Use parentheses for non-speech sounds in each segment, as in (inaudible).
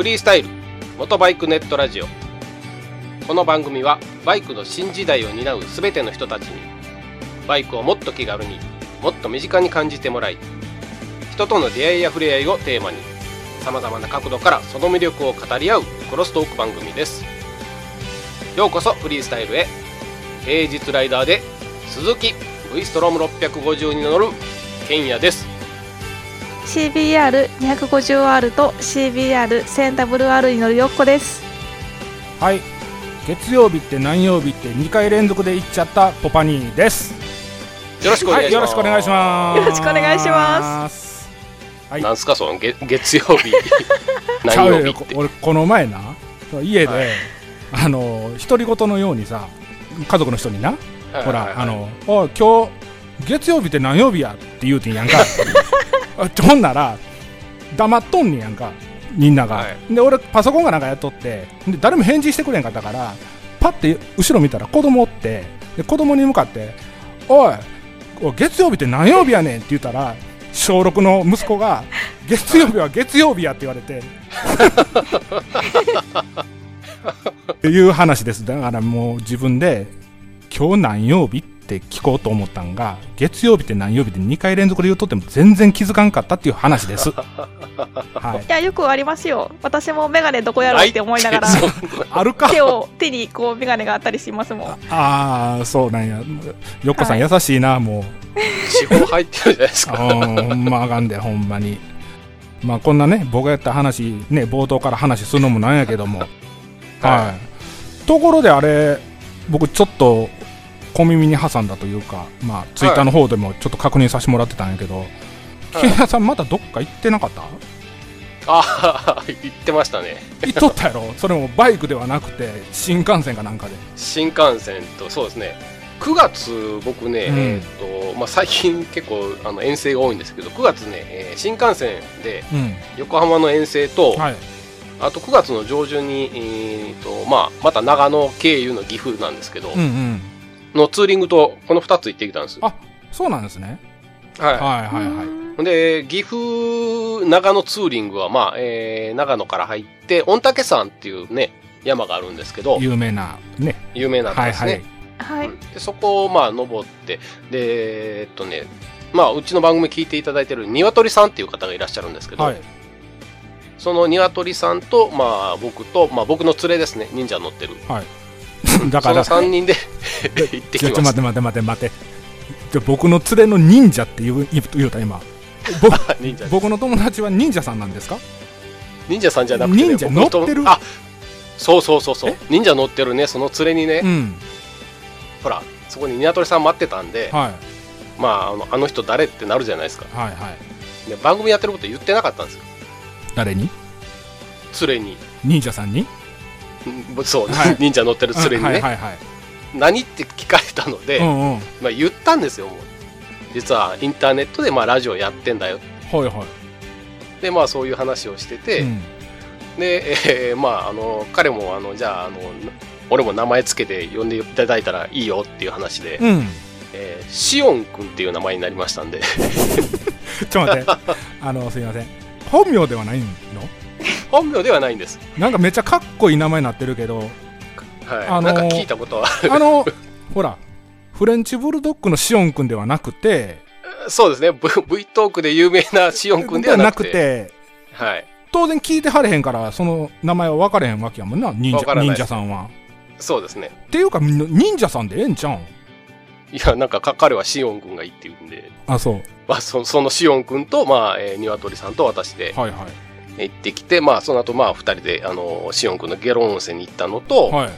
フリースタイル元バイクネットラジオ。この番組はバイクの新時代を担う全ての人たちにバイクをもっと気軽にもっと身近に感じてもらい人との出会いや触れ合いをテーマにさまざまな角度からその魅力を語り合うクロストーク番組です。ようこそフリースタイルへ。平日ライダーで鈴木 V ストローム650に乗るケンヤです。CBR250R と CBR1000WR に乗るよっこです。はい。月曜日って何曜日って2回連続で行っちゃったポパニーです。よろしくお願いします、はい、よろしくお願いします。よろしくお願いします。はい。なんすかその月月曜日 (laughs) 何曜日って。俺この前な家で、はい。あの独り言のようにさ家族の人にな、ほら、あのおい今日月曜日って何曜日やって言うてんやんか。(laughs) あほんなら黙っとんねんやんかみんなが、はで俺パソコンがなんかやっとってで誰も返事してくれんかったからパッて後ろ見たら子供おってで子供に向かって「おいおい月曜日って何曜日やねん」って言ったら小6の息子が「月曜日は月曜日や」って言われて (laughs) っていう話です。だからもう自分で今日何曜日って聞こうと思ったんが月曜日って何曜日で2回連続で言うとっても全然気づかんかったっていう話です。(laughs) はい。いやよくありますよ。私もメガネどこやろうって思いながら。あるか。(laughs) 手を手にこうメガネがあったりしますもん。ああそうなんや。よっこさん、は優しいなもう。地方入ってるじゃないです (laughs) あかーほんまあかんでほんまに。まあこんなね僕がやった話ね冒頭から話するのもなんやけども。はい。ところであれ僕ちょっと小耳に挟んだというかまあツイッターの方でもちょっと確認させてもらってたんやけど、ケンヤさんまたどっか行ってなかった？ああ言ってましたね。行っとったやろ？それもバイクではなくて新幹線かなんかで。新幹線とそうですね。9月僕ね、うん。えーとまあ、最近結構あの遠征が多いんですけど9月ね、えー新幹線でうん。横浜の遠征と、はい。あと9月の上旬に、えーとまあ、また長野経由の岐阜なんですけど、うんうんのツーリングとこの2つ行ってきたんですあそうなんですね。はい。はいはいはい。で、岐阜、長野ツーリングは、まあ、えー長野から入って、御嶽山っていうね、山があるんですけど、有名なね。有名なんですね。はいはい。はいうん。でそこを、まあ、登って、で、えっとね、まあ、うちの番組聞いていただいてる鶏さんっていう方がいらっしゃるんですけど、はい。その鶏さんと、まあ、僕と、まあ、僕の連れですね、忍者乗ってる。だから。その3人で行ってきちょちょ。待って待って待って待って。じゃ僕の連れの忍者って言う言うた今。僕 (laughs) 僕の友達は忍者さんなんですか？忍者さんじゃなくて、ね、忍者乗ってる？あそうそうそうそう。え？忍者乗ってるねその連れにね、うん。ほらそこに鶏さん待ってたんで、はい。まああのあの人誰ってなるじゃないですか。はいはい。で番組やってること言ってなかったんですよ。誰に？連れに。忍者さんに？うん (laughs) そう、はい。忍者乗ってる連れにね、はいはいはい。何って聞かれたので、うんうん。まあ、言ったんですよ実はインターネットでまあラジオやってんだよ。はいはい。でまあそういう話をしてて、うん。で、えーまああの彼もあのじゃああの俺も名前つけて呼んでいただいたらいいよっていう話で、うん。えーシオン君っていう名前になりましたんで。(laughs) ちょっと待って。あのすいません。本名ではないの？本名ではないんです、なんかめっちゃかっこいい名前になってるけどはい。あのーなんか聞いたことはあのほらフレンチブルドッグのシオン君ではなくてそうですね。V, v トークで有名なシオン君ではなくて。てはい。当然聞いてはれへんからその名前は分かれへんわけやもんな忍者忍者さんは。そうですね。っていうか忍者さんでええんちゃうん？いやなんかか彼はシオン君がいいって言うんで、あそう。まあ、そそのシオン君と、まあえー、鶏さんと私で。はいは行ってきて、まあ、その後まあ2人であのシオン君のゲロ温泉に行ったのと、いはい。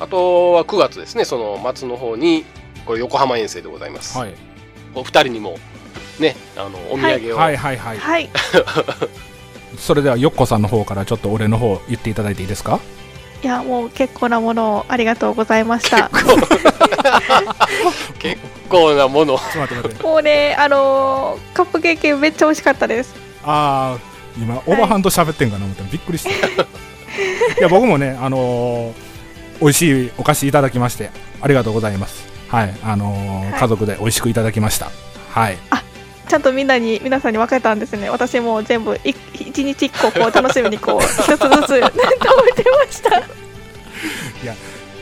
あとは9月ですねその末の方にこれ横浜遠征でございます、はい。お二人にもねあのお土産を、はい。はいはいはい。(laughs) それではよっこさんの方からちょっと俺の方言っていただいていいですか？いやもう結構なものをありがとうございました。結構。なもの。をちょっと待って待って。もうねあのーカップケーキめっちゃ美味しかったです。ああ今オーバーハンド喋ってんかな思ったらびっくりしたい。や僕もねあのー美味しいお菓子いただきましてありがとうございます。はいあのーはい。家族で美味しくいただきました。はい。ちゃんとみんなに皆さんに分けたんですね。私も全部い一日一個こう楽しみにこう (laughs) 一つずつ食べてました。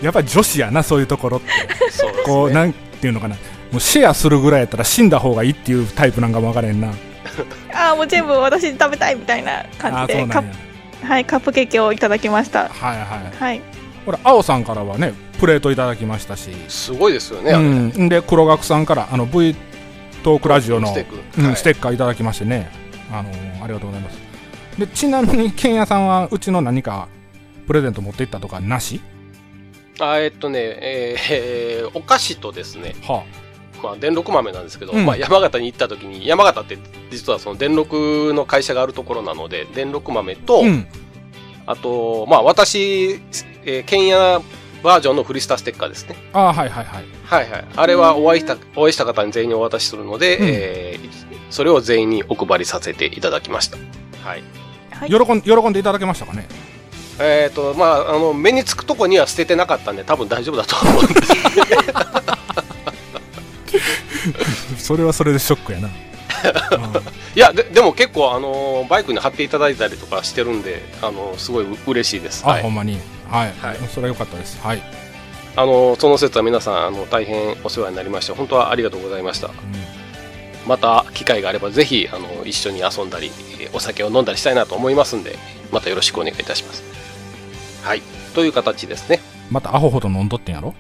やっぱり女子やなそういうところって。そうね。こうなんていうのかな。もうシェアするぐらいやったら死んだ方がいいっていうタイプなんかも分からへんな (laughs) ああもう全部私食べたいみたいなあ感じでカはいカップケーキをいただきました。はいはい。はい。ほら青さんからはねプレートいただきましたし、すごいですよね、うん、で黒学さんからあの V トークラジオのステック。うんはい。ステッカーいただきましてね。あのーありがとうございます。でちなみにケンヤさんはうちの何かプレゼント持っていったとかなし？あえっとね、えーえーお菓子とですね、はまあ、電録豆なんですけど、うん。まあ、山形に行った時に山形って実はその電録の会社があるところなので電録豆と、あうん。あとまあ私、えー、ケンヤバージョンのフリスタステッカーですね。ああはいはいはい。はいはい。あれはお会いしたお会いした方に全員にお渡しするので、うん。えーそれを全員にお配りさせていただきました。はい。はい。喜ん喜んでいただけましたかね？えっ、とまああの目につくとこには捨ててなかったんで多分大丈夫だと思うんで。す (laughs) (laughs) それはそれでショックやな、う (laughs) んいやででも結構あのバイクに貼っていただいたりとかしてるんであのすごい嬉しいです。あ、はい。ほんまに。はい、はい。それは良かったです。はい、あのその説は皆さんあの大変お世話になりまして本当はありがとうございました。うん。また機会があればぜひあの一緒に遊んだりえーお酒を飲んだりしたいなと思いますんでまたよろしくお願いいたします。はい。という形ですね。またアホほど飲んどってんやろ？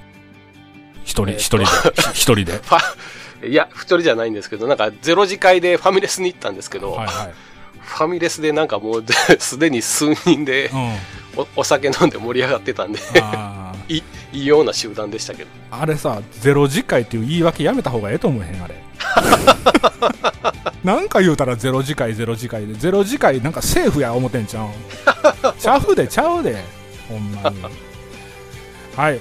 一人一人で一人で。(laughs) いや一人じゃないんですけどなんかゼロ次会でファミレスに行ったんですけど、はいはい。ファミレスでなんかもう (laughs) すでに数人でうん。おお酒飲んで盛り上がってたんで (laughs) いいいような集団でしたけど。あれさゼロ次回っていう言い訳やめた方がええと思えへんあれ。なんか言うたらゼロ次回ゼロ次回でゼロ次回なんかセーフや思ってんちゃう？んちゃうでちゃうでほんまに。はい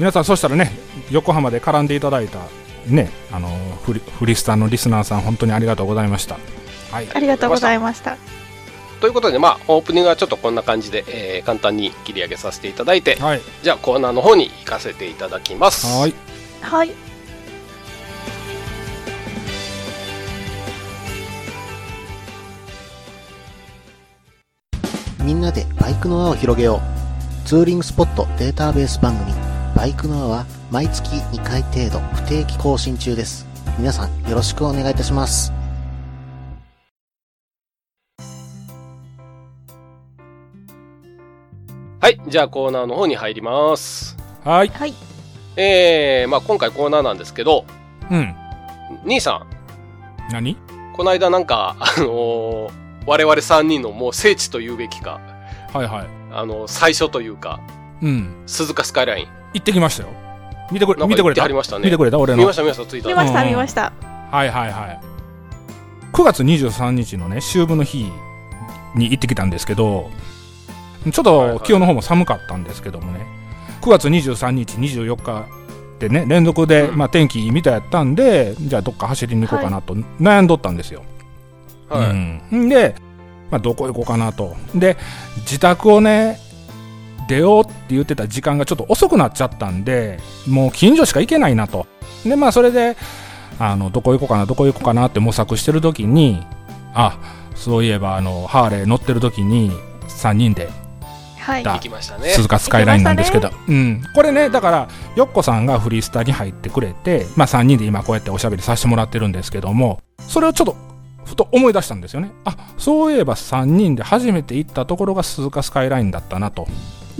皆さんそしたらね横浜で絡んでいただいたねあのフリフリスタのリスナーさん本当にありがとうございました。はい。ありがとうございました。ということで、まあ、オープニングはちょっとこんな感じで、えー簡単に切り上げさせていただいて、はい。じゃあコーナーの方に行かせていただきます。はい。はい。みんなでバイクの輪を広げよう。ツーリングスポットデータベース番組、バイクの輪は毎月2回程度不定期更新中です。皆さんよろしくお願いいたします。はい、じゃあコーナーの方に入ります。はい。はい。えー、まあ今回コーナーなんですけど、うん。兄さ何？ん、この間なんか、あのー我々3人のもう聖地と言うべきか、はいはい。あの最初というか、うん。鈴鹿スカイライン。行ってきましたよ。見てくれ見てくれた？ましたね。見てくれた？俺の。見ました見ました、ツイッターで。見ましたうん。見ました。はいはいはい。9月23日のね秋分の日に行ってきたんですけどちょっと気温の方も寒かったんですけどもね。9月23日24日でね連続で、うん。まあ、天気いいみたいやったんでじゃあどっか走りに行こうかなと悩んどったんですよ、はい。うん、で、まあ、どこ行こうかなと。で自宅をね出ようって言ってた時間がちょっと遅くなっちゃったんでもう近所しか行けないなと。でまあそれであのどこ行こうかなどこ行こうかなって模索してる時にあそういえばあのハーレー乗ってる時に3人ではい。だ行きましたね。鈴鹿スカイラインなんですけど、行うん、これねだからよっこさんがフリースタに入ってくれて、まあ、3人で今こうやっておしゃべりさせてもらってるんですけどもそれをちょっとふと思い出したんですよね。あそういえば3人で初めて行ったところが鈴鹿スカイラインだったなと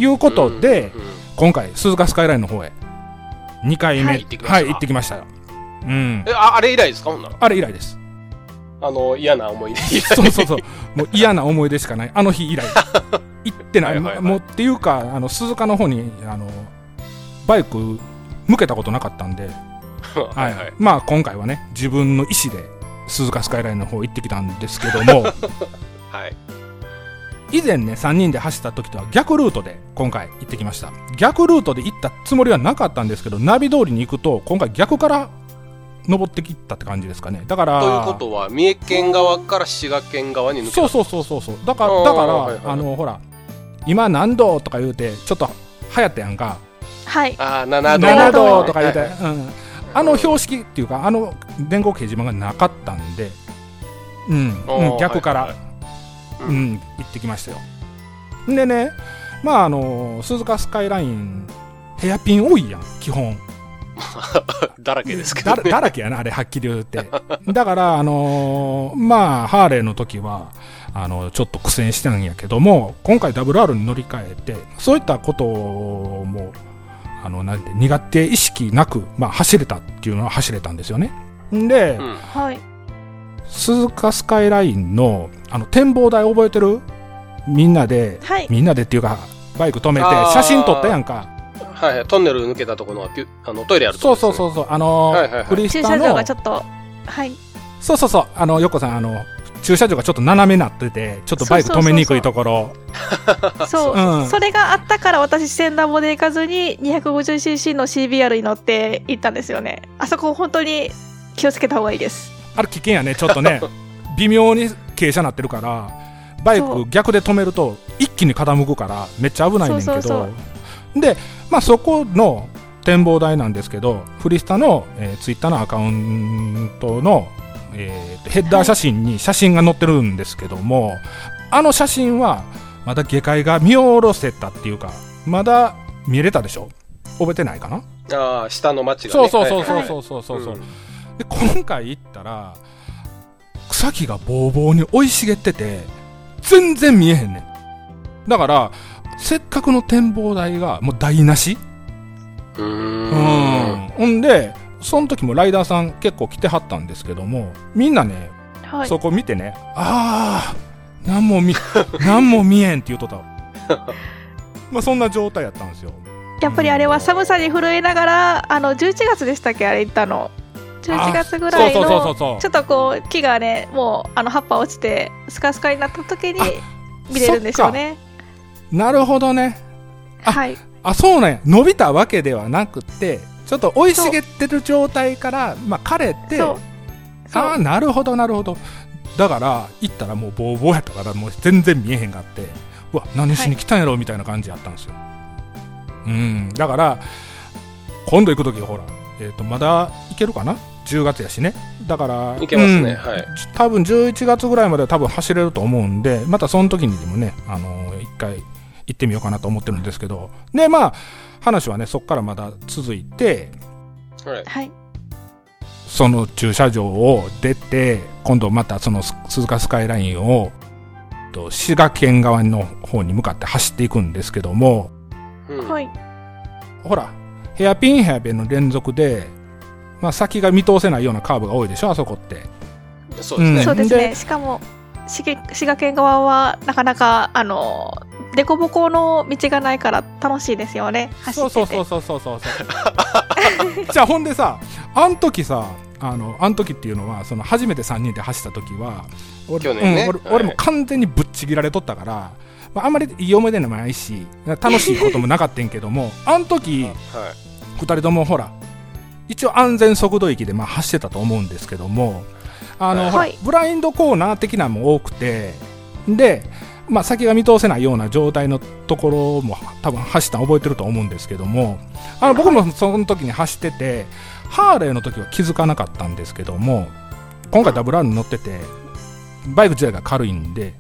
いうことで、うんうん今回鈴鹿スカイラインの方へ2回目はい行ってきました。はい行ってきましたよ、うん。え、ああれ以来ですか？ほんなら。あれ以来です。あの、嫌な思い出。(laughs) そうそうそう。もう嫌な思い出しかない。あの日以来。(laughs) 行ってない。はいはいはい。もうっていうかあの鈴鹿の方にあのバイク向けたことなかったんで、(laughs) はい。はい。まあ今回はね自分の意思で鈴鹿スカイラインの方行ってきたんですけども。はい。以前ね3人で走った時とは逆ルートで今回行ってきました。逆ルートで行ったつもりはなかったんですけどナビ通りに行くと今回逆から登ってきたって感じですかね。だからということは、三重県側から滋賀県側に抜けそううそうそうそうそう。だからだから、はいはいあのほら今何度とか言うてちょっと流行ったやんか。はい。ああ、7度。7度とか言うて、はいはいうん、あの標識っていうかあの電光掲示板がなかったんで、うん、うん逆から、はいはいはいうん、行ってきましたよ。でねまああの鈴鹿スカイラインヘアピン多いやん基本。(laughs) だらけですけどね。だだらけやなあれはっきり言って。(laughs) だからあのーまあハーレーの時はあのちょっと苦戦したんやけども今回 WR に乗り換えてそういったこともあのなんて苦手意識なく、まあ、走れたっていうのは走れたんですよね。んで、うん。はい。鈴鹿スカイラインのあの展望台覚えてる？みんなではい。みんなでっていうかバイク止めて写真撮ったやんか。はいはい。トンネル抜けたところのピュあのトイレあるとこそうそうそうそう。あのーはいはいはい。フリースタ駐車場のがちょっとはい。そうそうそう。あの横さんあの駐車場がちょっと斜めになっててちょっとバイク止めにくいところ。そう、うん。それがあったから私千段ボで行かずに 250cc の CBR に乗って行ったんですよね。あそこ本当に気をつけた方がいいです。あれ危険やねちょっとね。微妙に傾斜なってるからバイク逆で止めると一気に傾くからめっちゃ危ないねんけど。でまあそこの展望台なんですけどフリスタの、えーツイッターのアカウントの、えーとヘッダー写真に写真が載ってるんですけども、あの写真はまだ下界が見下ろせたっていうかまだ見れたでしょ？覚えてないかな？ああ、下の町が、そうね。そうそうそうはいそうそうそうそう、ん。で今回行ったら草木がぼうぼうに生い茂ってて全然見えへんねん。だからせっかくの展望台がもう台無し？うん。ん。ほんでその時もライダーさん結構来てはったんですけどもみんなね、はい。そこ見てねああ何も見 (laughs) 何も見えんって言うとった。(laughs) まあそんな状態やったんですよ。やっぱりあれは寒さに震えながらあの11月でしたっけ？あれ行ったの11月ぐらいのちょっとこう木がねもうあの葉っぱ落ちてスカスカになった時に見れるんですよね。なるほどね。あはい。あそうなんや伸びたわけではなくてちょっと生い茂ってる状態から、まあ、枯れてああなるほどなるほど。だから行ったらもうボーボーやったからもう全然見えへんがあってうわ何しに来たんやろみたいな感じやったんですよ、うん。だから今度行く時ほら、えー、とまだ行けるかな？10月やしね。だからいけますね。うん。はい。多分11月ぐらいまでは多分走れると思うんでまたその時にでもね、あのー一回行ってみようかなと思ってるんですけど。でまあ話はねそこからまだ続いてはい。はい。その駐車場を出て今度またそのス鈴鹿スカイラインをと滋賀県側の方に向かって走っていくんですけども。うん。はい。ほらヘアピンヘアピンの連続で、まあ、先が見通せないようなカーブが多いでしょあそこって。そうですね。そうですね。でしかも滋賀滋賀県側はなかなかあの凸凹の道がないから楽しいですよね。走ってて。そうそうそうそうそうそう。そ (laughs) うじゃあほんでさあん時さあのあん時っていうのはその初めて3人で走った時は俺ね。うん俺はい。俺も完全にぶっちぎられとったから、まあ、あんまりいい思い出でもないし楽しいこともなかったんけども (laughs) あん時はい。2人ともほら一応安全速度域でまあ走ってたと思うんですけどもあの、はい。ブラインドコーナー的なのも多くてで、まあ、先が見通せないような状態のところも多分走ったの覚えてると思うんですけどもあの僕もその時に走っててハーレーの時は気づかなかったんですけども今回 WR に乗っててバイク自体が軽いんで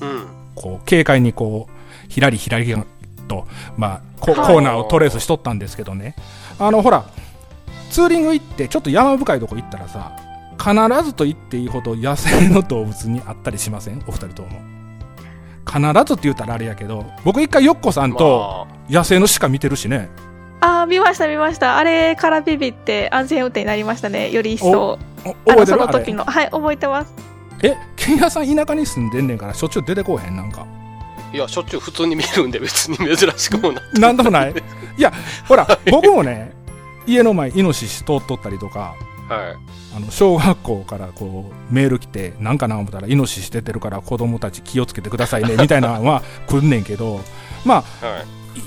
うん。こう軽快にこうひらりひらりと、まあ、コーナーをトレースしとったんですけどね。あのほらツーリング行ってちょっと山深いとこ行ったらさ必ずと言っていいほど野生の動物に会ったりしません？お二人とも。必ずって言ったらあれやけど僕一回ヨッコさんとま野生の鹿見てるしね、ああ見ました見ました。あれからビビって安全運転になりましたね。より一層。おあのそ覚えてる？の時の。はい覚えてます。え剣屋さん田舎に住んでんねんからしょっちゅう出てこうへんなんか？あ、いや、しょっちゅう普通に見るんで、別に珍しくもない。なんでもない。いやほら僕もね家の前イノシシ通っとったりとかはい。あの小学校からこうメール来てなんかな思ったらイノシシ出てるから子供たち気をつけてくださいね (laughs) みたいなのは来んねんけどまあは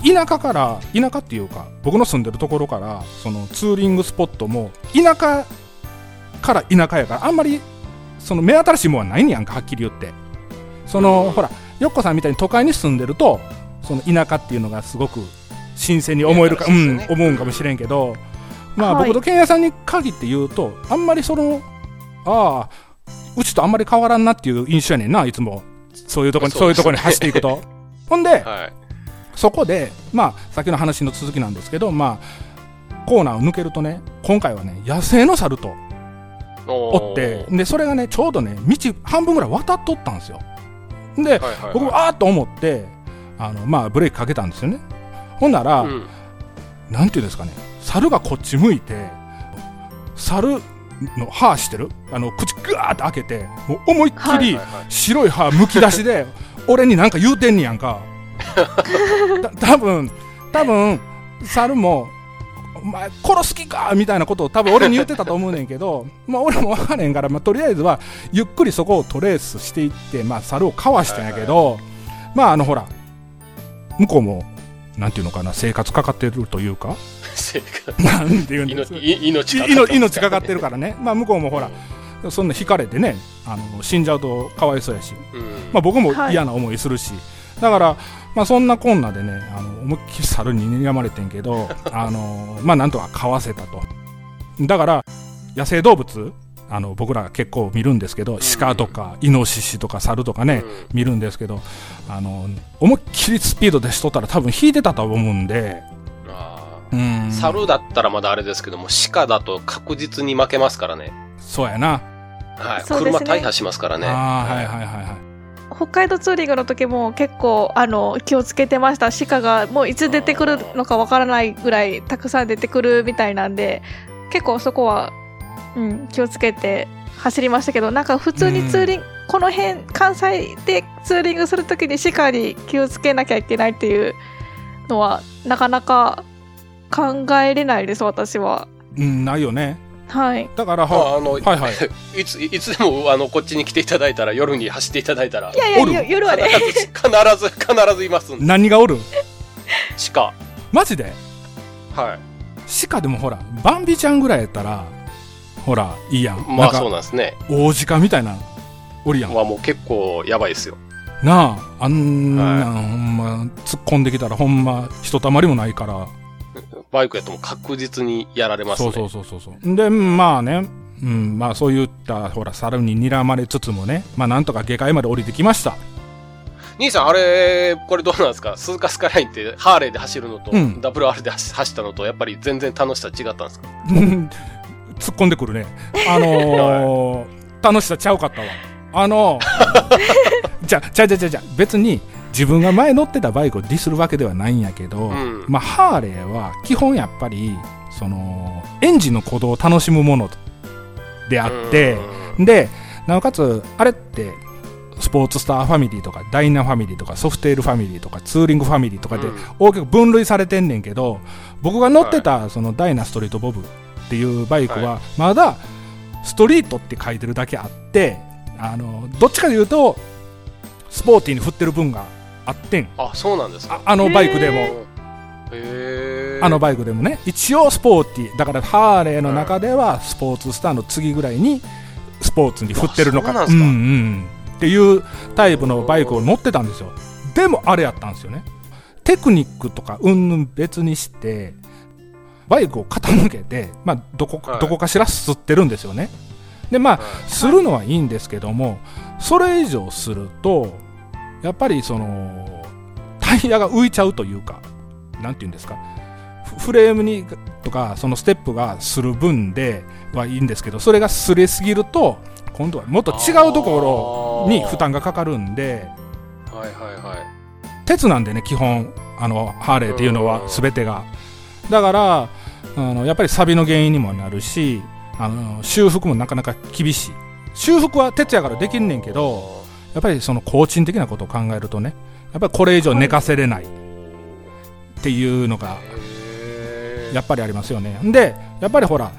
い。い田舎から田舎っていうか僕の住んでるところからそのツーリングスポットも田舎から田舎やからあんまりその目新しいもんはないねやんかはっきり言ってその、うんほらよっこさんみたいに都会に住んでるとその田舎っていうのがすごく新鮮に思えるか、うん思うんかもしれんけどまあ、はい。僕とケンヤさんに限って言うとあんまりそのああうちとあんまり変わらんなっていう印象やねんないつも。そういうとこにそそうねいうとこに走っていくと。(laughs) ほんではい。そこでまあ先の話の続きなんですけどまあコーナーを抜けるとね今回はね野生の猿とおってでそれがねちょうどね道半分ぐらい渡っとったんですよ。ではいはいはい。僕あーっと思ってあのまあブレーキかけたんですよね。ほんなら、うん。なんていうんですかね猿がこっち向いて猿の歯してる？あの口グワーって開けてもう思いっきりはいはいはい。白い歯むき出しで (laughs) 俺になんか言うてんねやんか。(laughs) た多分多分猿もお前殺す気かみたいなことを多分俺に言ってたと思うねんけど (laughs) まあ俺も分からへんから、まあ、とりあえずはゆっくりそこをトレースしていって、まあ、猿をかわしたんやけど、まああのほら向こうもなんていうのかな生活かかってるというか生活。なんていうんです命い命いかか命かかってるからね、まあ、向こうもほらそんな引かれてねあの死んじゃうとかわいそうやし、うん。まあ、僕もはい。嫌な思いするし、だから、まあ、そんなこんなでねあの思いっきり猿に睨まれてんけど (laughs) あの、まあ、なんとかかわせたと。だから野生動物あの僕らが結構見るんですけど鹿とかイノシシとか猿とかね、うん。見るんですけどあの思いっきりスピードでしとったら多分引いてたと思うんで猿だったらまだあれですけども鹿だと確実に負けますからね。そうやな、はい、ね。車大破しますからね。ああはい。はいはいはい北海道ツーリングの時も結構あの気をつけてました。鹿がもういつ出てくるのかわからないぐらいたくさん出てくるみたいなんで結構そこは、うん、気をつけて走りましたけどなんか普通にツーリング、この辺関西でツーリングする時に鹿に気をつけなきゃいけないっていうのはなかなか考えれないです私は。うんないよね。はい。だからまああのはいはい。(laughs) いついつでもあのこっちに来ていただいたら夜に走っていただいたらいやいやおる？よ夜はね。必ず必ず (laughs) 必ずいますんで。何がおる？鹿。マジで？はい。鹿でもほらバンビちゃんぐらいやったらほらいいやん。まあそうなんですね。大鹿みたいなおるやん。まあもう結構やばいですよ。なああんなん、はいほんま突っ込んできたらほんまひとたまりもないからバイクやともう確実にやられますね。そうそうそうそうそう。でまあね。うんまあそういったほら猿に睨まれつつもね。まあなんとか下界まで降りてきました。兄さんあれこれどうなんですか？鈴鹿スカイラインってハーレーで走るのと、うん。WR で走走ったのとやっぱり全然楽しさ違ったんですか？う (laughs) ん突っ込んでくるね。あのー (laughs) 楽しさちゃうかったわ。あのー (laughs) じゃじゃじゃじゃじゃ別に自分が前乗ってたバイクをディスるわけではないんやけど、うん。まあハーレーは基本やっぱりそのエンジンの鼓動を楽しむものであってうん。でなおかつあれってスポーツスターファミリーとかダイナファミリーとかソフテールファミリーとかツーリングファミリーとかでうん。大きく分類されてんねんけど僕が乗ってたそのダイナストリートボブっていうバイクはまだストリートって書いてるだけあってあのどっちかというとスポーティーに振ってる分があってん。あそうなんですか。ああのバイクでも。あのバイクでもね。一応スポーティー。だからハーレーの中ではスポーツスターの次ぐらいにスポーツに振ってるのか。うなんうんうん。っていうタイプのバイクを乗ってたんですよ。でもあれやったんですよね。テクニックとかうんぬん別にしてバイクを傾けて、まあ、どこか、はい。どこかしら吸ってるんですよね。でまあするのはいいんですけどもそれ以上するとやっぱりそのタイヤが浮いちゃうというかなんていうんですかフフレームにとかそのステップがする分ではいいんですけどそれがすれすぎると今度はもっと違うところに負担がかかるんではいはいはい。鉄なんでね基本あのハーレーっていうのはうん。全てが。だからあのやっぱり錆の原因にもなるしあの修復もなかなか厳しい。修復は鉄やからできんねんけどやっぱりその工賃的なことを考えるとねやっぱりこれ以上寝かせれない。っていうのがやっぱりありますよね。でやっぱりほら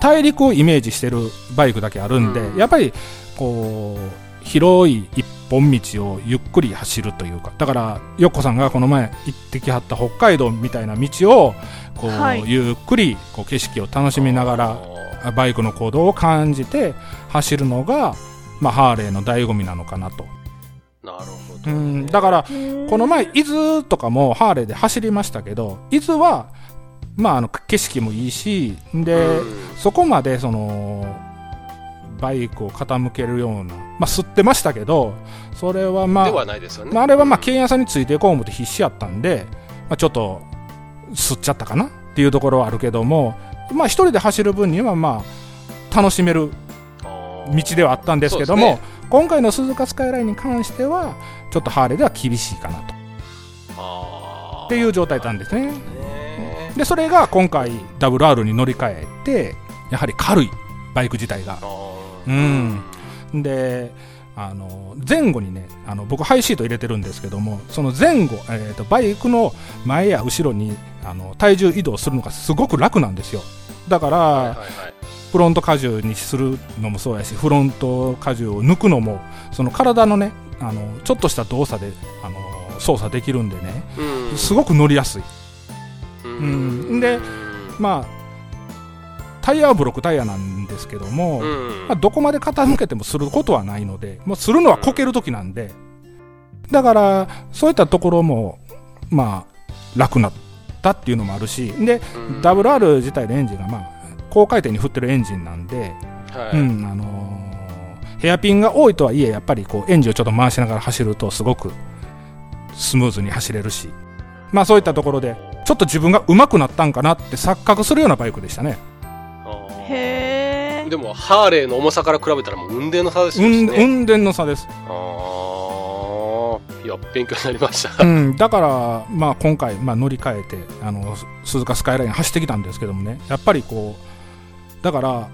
大陸をイメージしてるバイクだけあるんで、うん。やっぱりこう広い一本道をゆっくり走るというかだからよっこさんがこの前行ってきはった北海道みたいな道をこう、はい。ゆっくりこう景色を楽しみながらバイクの行動を感じて走るのが、まあ、ハーレーの醍醐味なのかなと。なるほうどんだからここの前伊豆とかもハーレーで走りましたけど伊豆はまあ、あの景色もいいしで、うんそこまでそのバイクを傾けるような、まあ、吸ってましたけどそれはまあではないですよね。まあ、あれはまあ、剣屋さんについていこう思って必死やったんで、まあ、ちょっと、吸っちゃったかなっていうところはあるけども、まあ、一人で走る分には、まあ、楽しめる道ではあったんですけども、そうです今回の鈴鹿スカイラインに関しては、ちょっとハーレーでは厳しいかなと。っていう状態なんですね。ね。で、それが今回、WR に乗り換えて、やはり軽い、バイク自体が。うん。で、あの前後にねあの僕ハイシート入れてるんですけどもその前後、えー、とバイクの前や後ろにあの体重移動するのがすごく楽なんですよ。だから、はいはいはいフロント荷重にするのもそうやしフロント荷重を抜くのもその体のねあのちょっとした動作であの操作できるんでねうん。すごく乗りやすい。うん。ん。でまあタイヤはブロックタイヤなんですけども、うん。まあ、どこまで傾けてもすることはないので、もうするのはこけるときなんで、だから、そういったところも、まあ、楽なったっていうのもあるし、で、うん。WR 自体のエンジンが、まあ、高回転に振ってるエンジンなんで、はいうん、あのーヘアピンが多いとはいえ、やっぱりこう、エンジンをちょっと回しながら走ると、すごくスムーズに走れるし、まあそういったところで、ちょっと自分が上手くなったんかなって錯覚するようなバイクでしたね。へえでもハーレーの重さから比べたらもう運転の差ですね。運転の差です。ああ、いや勉強になりました。うん、だから、まあ、今回、まあ、乗り換えてあのす鈴鹿スカイライン走ってきたんですけどもねやっぱりこうだから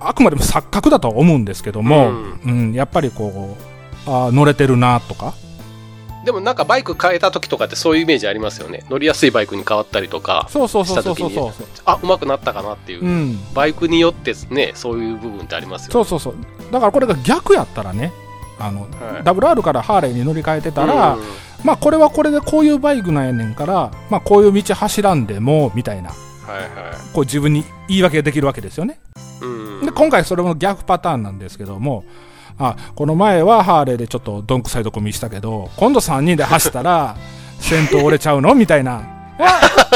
あくまでも錯覚だとは思うんですけども、ううんやっぱりこうあー乗れてるなとか。でもなんかバイク変えた時とかってそういうイメージありますよね。乗りやすいバイクに変わったりとか、そうそうそうした時にそう。そうそう、あ、上手くなったかなっていう。うん、バイクによってね、そういう部分ってありますよね。そうそうそう。だからこれが逆やったらねあの、はい。WR からハーレーに乗り換えてたら、うん。まあこれはこれでこういうバイクなんやねんから、まあ、こういう道走らんでもみたいなはいはい。こう自分に言い訳できるわけですよね。うん。で今回それも逆パターンなんですけどもあこの前はハーレーでちょっとどんくさいとこ見したけど今度3人で走ったら (laughs) 先頭折れちゃうのみたいな。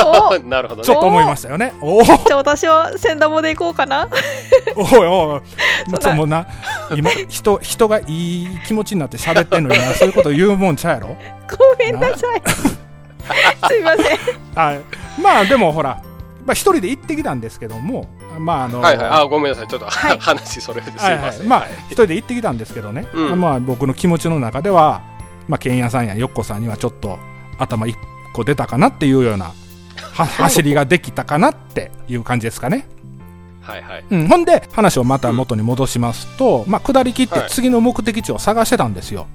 お (laughs) なるほどね。ちょっと思いましたよね。おおじゃあ私は千ダモで行こうかな。おいおいそうもうな今人人がいい気持ちになって喋ってんのになそういうこと言うもんちゃうやろ？ごめんなさい。すいません。はい。まあでもほらまあ、一人で行ってきたんですけども、まああのはいはい。あ、ごめんなさい。ちょっと、はい。話それです。いはい。はいまあ一人で行ってきたんですけどね、うん。まあ僕の気持ちの中では、まあ、剣屋さんやよっこさんにはちょっと頭一個出たかなっていうようなは (laughs) 走りができたかなっていう感じですかね、はいはい。うん、ほんで話をまた元に戻しますと、まあ、下り切ってはい。次の目的地を探してたんですよ、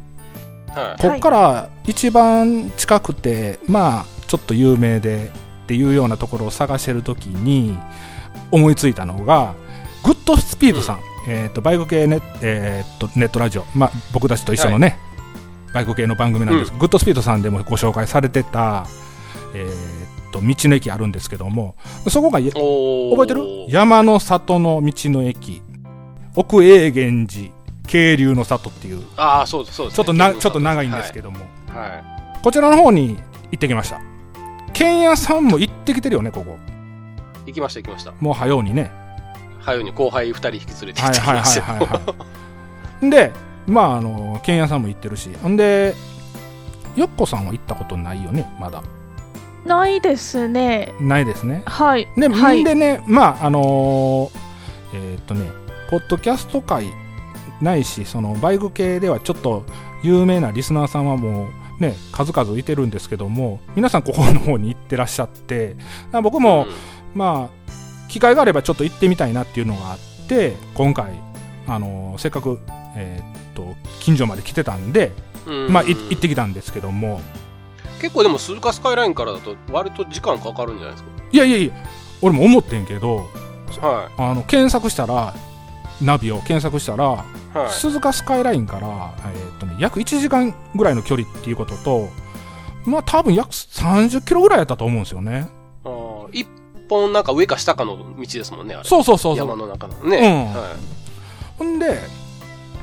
はい。こっから一番近くてまあちょっと有名でっていうようなところを探してる時に思いついたのがグッドスピードさん、えー、とバイク系ネ,、えー、とネットラジオ、まあ、僕たちと一緒のね、バイク系の番組なんです、グッドスピードさんでもご紹介されてた、えー、と道の駅あるんですけどもそこが覚えてる？山の里の道の駅。奥永源寺渓流の里っていう。ああ、そうそう。ちょっとなちょっと長いんですけども、ど。はい。はい。こちらの方に行ってきました。剣屋さんも行ってきてるよね、ここ。行きました、行きました。もう早うにね。はよに後輩二人引き連れて行ってきはいはいはい。はい、はい。で、まあ、あの、剣屋さんも行ってるし。んで、よっこさんは行ったことないよね、まだ。ないですねないですね。はいで、はいんでね、まあ、あのーえーっとね、ポッドキャスト界ないし、そのバイク系ではちょっと有名なリスナーさんはもうね、数々いてるんですけども、皆さんここの方に行ってらっしゃって、あ僕も、まあ、機会があればちょっと行ってみたいなっていうのがあって、今回、あのーせっかく、えーっと、近所まで来てたんで、うん。まあ、い行ってきたんですけども、結構でも鈴鹿スカイラインからだと割と時間かかるんじゃないですいやいやいや、俺も思ってんけど、かはあの検索したら、ナビを検索したら、いはい鈴鹿スカイラインから、えーっとね、約1時間ぐらいの距離っていうことと、まあ多分約30キロぐらいやったと思うんですよね。あー一本なんか上か下かの道ですもんねあれそうそうそうそう山。の中のね、うんはいほんで、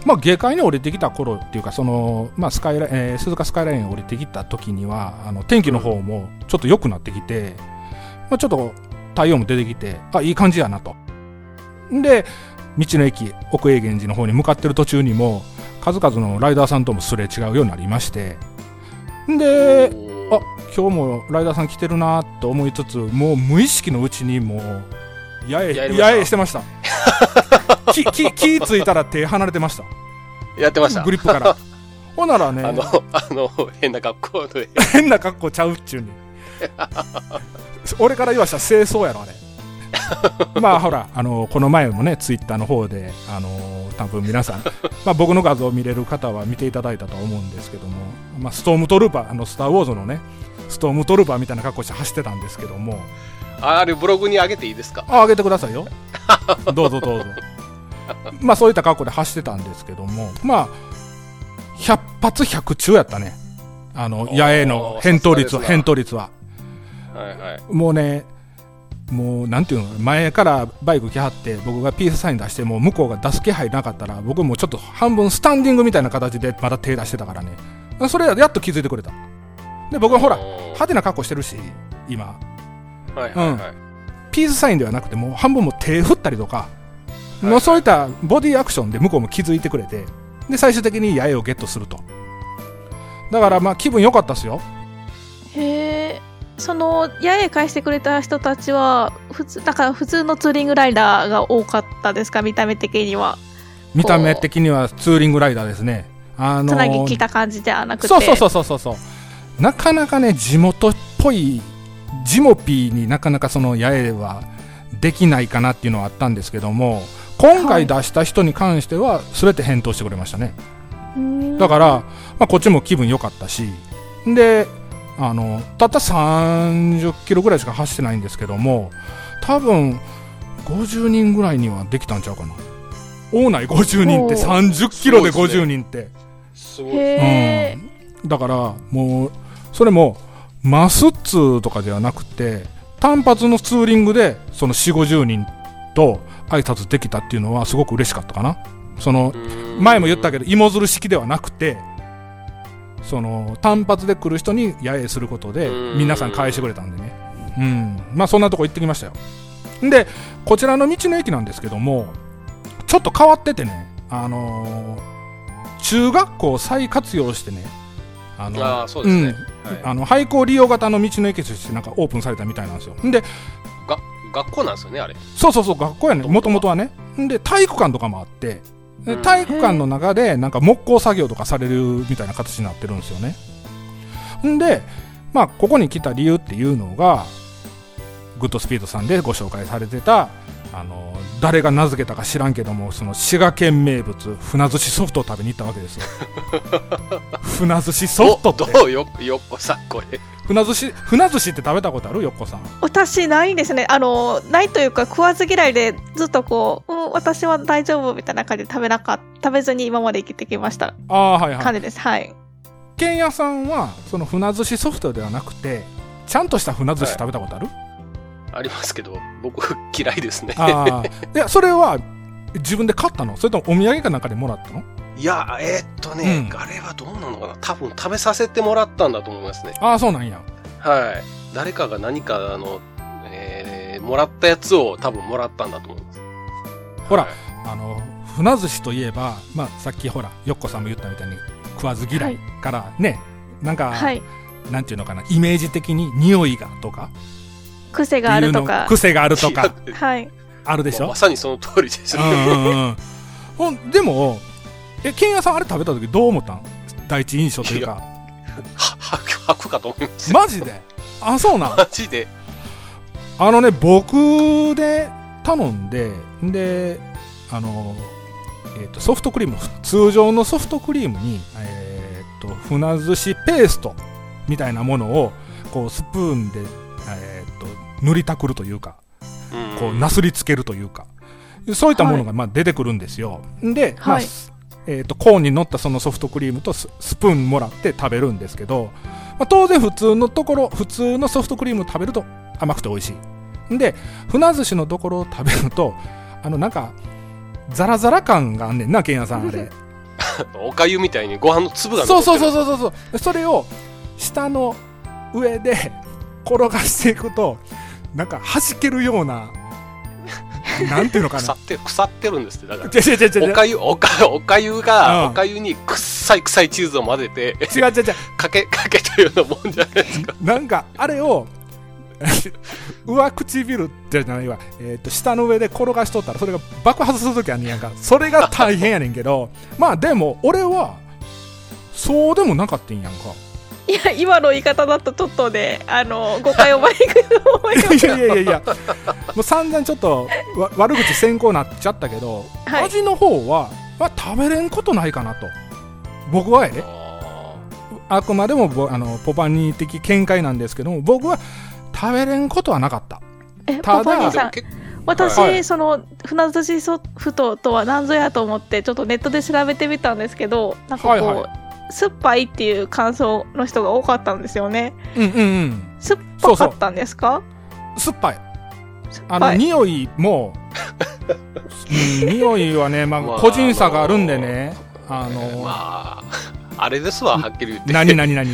まあ、下界に降りてきた頃っていうか、その、まあ、スカイライン、えー鈴鹿スカイラインに降りてきた時には、あの、天気の方もちょっと良くなってきて、ままあ、ちょっと太陽も出てきて、あ、いい感じやなと。で、道の駅、奥永源寺の方に向かってる途中にも、数々のライダーさんともすれ違うようになりまして、で、あ今日もライダーさん来てるなと思いつつ、もう無意識のうちにもう、やえ、やえしてました。(laughs) き、き、気ついたら手離れてました。やってましたグリップから。(laughs) ほんならね、あのあの変な格好で (laughs) 変な格好ちゃうっちゅうに。俺から言わしたら清掃やろ、あれ。(laughs) まあほら、あのこの前もね、ツイッターの方で、あの多分皆さん、(laughs) まあ、僕の画像を見れる方は見ていただいたとは思うんですけども、まあ、ストームトルーパー、あのスター・ウォーズのね、ストームトルーパーみたいな格好して走ってたんですけども、ああれブログに上げていいですか？あ、あげてくださいよ。(laughs) どうぞどうぞ。まあそういった格好で走ってたんですけども、まあ、100発100中やったね。あの、野営の返答率は、返答率は。はいはいもうね、もうなんていうの、前からバイク来はって、僕がピースサイン出しても、向こうが出す気配なかったら、僕もちょっと半分スタンディングみたいな形でまだ手出してたからね。それやっと気づいてくれた。で、僕はほら、派手な格好してるし、今。はいはいはい、ピースサインではなくて、もう半分も手振ったりとか、はいもうそういったボディアクションで向こうも気づいてくれて、で、最終的に八重をゲットすると。だからまあ気分良かったっすよ。へえその八重返してくれた人たちは普通だから普通のツーリングライダーが多かったですか？見た目的には。見た目的にはツーリングライダーですね。あのつなぎ来た感じではなくて。そうそうそうそうそう。なかなかね、地元っぽい、ジモピーになかなかその八重はできないかなっていうのはあったんですけども、今回出した人に関しては、すべて返答してくれましたね。うーん。だから、まあ、こっちも気分良かったし、で、あの、たった30キロぐらいしか走ってないんですけども、多分、50人ぐらいにはできたんちゃうかな。大内50人っておー30キロです50ごいですね人って。すごいへえ、だから、もう、それも、マスッツーとかではなくて、単発のツーリングで、その4、50人と挨拶できたっていうのはすごく嬉しかったかな。その、前も言ったけどど芋づる式ではなくてその単発で来る人に野営することでうん。皆さん返してくれたんでね。うん。まあそんなとこ行ってきましたよ。でこちらの道の駅なんですけどもちょっと変わっててねあのー中学校を再活用してねあのああそうですね、うん。はい、あの廃校利用型の道の駅としてなんかオープンされたみたいなんですよ。でが学校なんですよねあれ。そうそうそう学校やね。もともとはね。で体育館とかもあって体育館の中でなんか木工作業とかされるみたいな形になってるんですよね。んでまあここに来た理由っていうのがグッドスピードさんでご紹介されてたあの誰が名付けたか知らんけどもその滋賀県名物船寿司ソフトを食べに行ったわけですよ。(laughs) 船寿司ソフトって。どどうよよっこさんこれ。船寿司船寿司って食べたことある？よっこさん。私ないんですね。あのないというか食わず嫌いでずっとこう、うん、私は大丈夫みたいな感じで食べなかった食べずに今まで生きてきました。ああはいはい。感じです。はい。剣屋さんはその船寿司ソフトではなくてちゃんとした船寿司食べたことある、ありますけど僕嫌いですね。いやそれは自分で買ったの？それともお土産かなんかでもらったの？いやえーっとね、うん。あれはどうなのかな？多分食べさせてもらったんだと思いますね。ああそうなんや。はい。誰かが何かあの、えーもらったやつを多分もらったんだと思います。ほらはい。あの船寿司といえば、まあ、さっきほらよっこさんも言ったみたいに食わず嫌いからね、なんか、はい。なんていうのかなイメージ的に匂いがとか癖があるとか。癖があるとか。はい。あるでしょ？まさにその通りですね、うんほんでもえ剣屋さんあれ食べた時どう思ったん第一印象というかは吐くかと思いますマジであそうなんマジであのね、僕で頼んで、で、あの、えっ、と、ソフトクリーム、通常のソフトクリームに、えっ、と、船寿司ペーストみたいなものを、こう、スプーンで、えっ、と、塗りたくるというか、うんこう、なすりつけるというか、そういったものが、まあ、出てくるんですよ。で、まあはいえっ、と、コーンに乗ったそのソフトクリームとススプーンもらって食べるんですけど、まあ、当然普通のところ、普通のソフトクリームを食べると甘くて美味しい。で、船寿司のところを食べると、あの、なんか、ザラザラ感があんねんな、ケンヤさん、あれ。(laughs) おかゆみたいにご飯の粒がそうそうそうそうそう。それを、下の上で転がしていくと、なんか弾けるようななんていうのかな。腐って腐ってるんですってだから。違う違う違うおかゆおかおかゆが、うん。おかゆに臭い臭いチーズを混ぜて違う違う違う。かけかけたようなもんじゃないですか。なんかあれを (laughs) 上唇じゃないわ、えー、と下の上で転がしとったらそれが爆発するときあんねやんか。それが大変やねんけど。(laughs) まあでも俺はそうでもなかったんやんかいや今の言い方だとちょっとねあの誤解を招くと思いま (laughs) いすやいやいやいや。もう散々ちょっとわ悪口先行なっちゃったけど、はい。味の方は、まあ、食べれんことないかなと。僕はやでああくまでもぼあのポパニー的見解なんですけども僕は食べれんことはなかった。えただポパニーさんーでも結私、はい。その船寿司ソフトとは何ぞやと思ってちょっとネットで調べてみたんですけどなんかこう、はいは酸っぱいっていう感想の人が多かったんですよね。うんうんうん。酸っぱかったんですか？酸っぱい。あの、匂いも、うん、匂いはね、まあ、まあ個人差があるんでね、あの、まああれですわはっきり言って。何何何？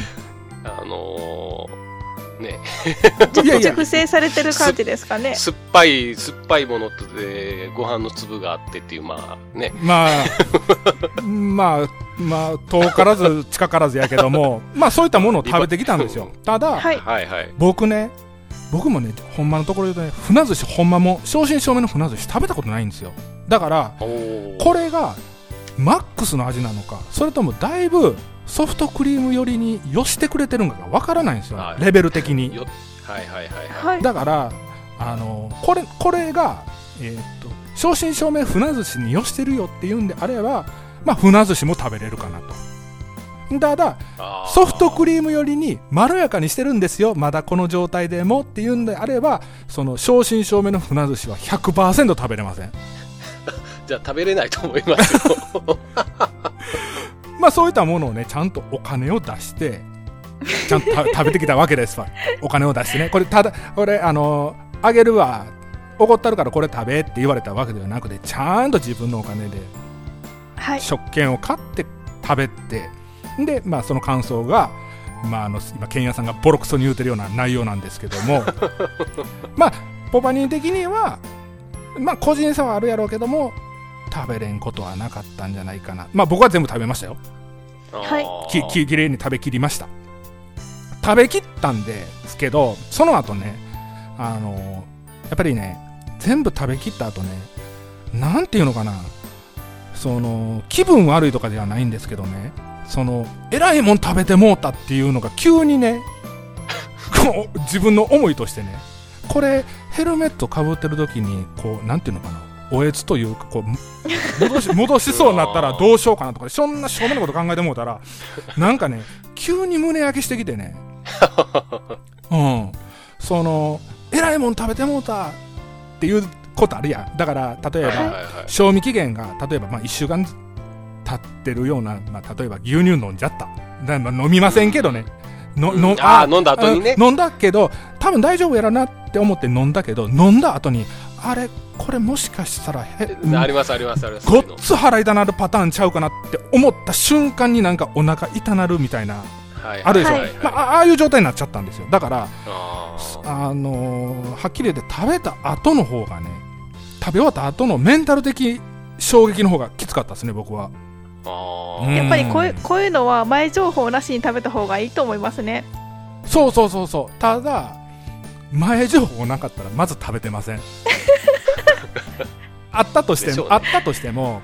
あのーね。(laughs) いやいや。熟成されてる感じですかね。酸っぱい酸っぱいものでご飯の粒があってっていうまあね。まあ、まあ、まあ、遠からず近からずやけども、(laughs) まあそういったものを食べてきたんですよ。ただ、はい。僕ね、僕もね、ほんまのところで言うとね、船寿司ほんまも、正真正銘の船寿司食べたことないんですよ。だから、これがマックスの味なのかそれともだいぶソフトクリーム寄りに寄してくれてるのかがわからないんですよ、はい。レベル的に。よはいはいはいはい。はい。だからあのこれこれが、えーっと正真正銘船寿司に寄してるよっていうんであれば、まあ、船寿司も食べれるかなと。ただソフトクリーム寄りにまろやかにしてるんですよ。まだこの状態でもっていうんであればその正真正銘の船寿司は100%食べれません。(laughs) じゃあ食べれないと思いますよ (laughs) まあそういったものをね、ちゃんとお金を出して、ちゃんとた食べてきたわけですわ。(laughs) お金を出してね。これ、ただ、これ、あの、あげるわ、おごったるからこれ食べって言われたわけではなくて、ちゃんと自分のお金ではい食券を買って食べて、で、まあその感想が、まああの、今、ケンヤさんがボロクソに言うてるような内容なんですけども、(laughs) まあ、ポパニー的には、まあ個人差はあるやろうけども、食べれんことはなかったんじゃないかな。まあ僕は全部食べましたよ。はい。きききれいに食べきりました。食べきったんですけどその後ねあのやっぱりね全部食べきった後ねなんていうのかな。その気分悪いとかではないんですけどね。そのえらいもん食べてもうたっていうのが急にね (laughs) こう自分の思いとしてね。これヘルメットかぶってる時にこうなんていうのかなおえつというかこう戻し戻しそうになったらどうしようかなとかそんなしょうもないこと考えてもうたらなんかね急に胸焼けしてきてね。(laughs) うん。そのえらいもん食べてもうたっていうことあるやん。だから例えば、賞味期限が例えばまあ1週間経ってるような、まあ、例えば牛乳飲んじゃった。だまあ飲みませんけどね、ののあー飲んだ後にね。うん。飲んだけど多分大丈夫やろなって思って飲んだけど飲んだ後にあれこれもしかしたらへありますありますあります。ごっつ腹痛なるパターンちゃうかなって思った瞬間になんかお腹痛なるみたいなはい。あるでしょ、はい。まあ、あああいう状態になっちゃったんですよ。だからあのーはっきり言って食べた後の方がね食べ終わった後のメンタル的衝撃の方がきつかったですね僕は。やっぱりこういうこういうのは前情報なしに食べた方がいいと思いますね。そうそうそうそう。ただ前情報なかったらまず食べてません。(laughs) あったとしても、ね。あったとしても